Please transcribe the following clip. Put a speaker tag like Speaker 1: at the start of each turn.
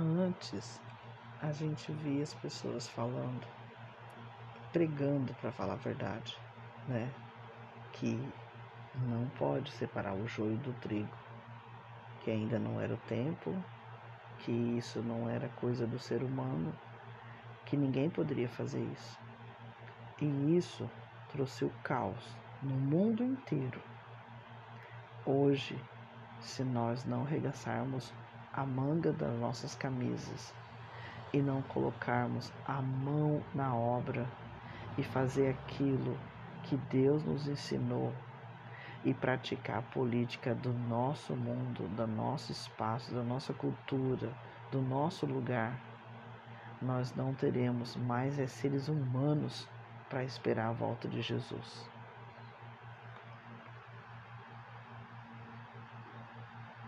Speaker 1: Antes, a gente via as pessoas falando, pregando para falar a verdade, né? Que não pode separar o joio do trigo, que ainda não era o tempo, que isso não era coisa do ser humano, que ninguém poderia fazer isso. E isso trouxe o caos no mundo inteiro. Hoje, se nós não regaçarmos a manga das nossas camisas e não colocarmos a mão na obra e fazer aquilo que Deus nos ensinou e praticar a política do nosso mundo, do nosso espaço, da nossa cultura, do nosso lugar, nós não teremos mais é seres humanos para esperar a volta de Jesus.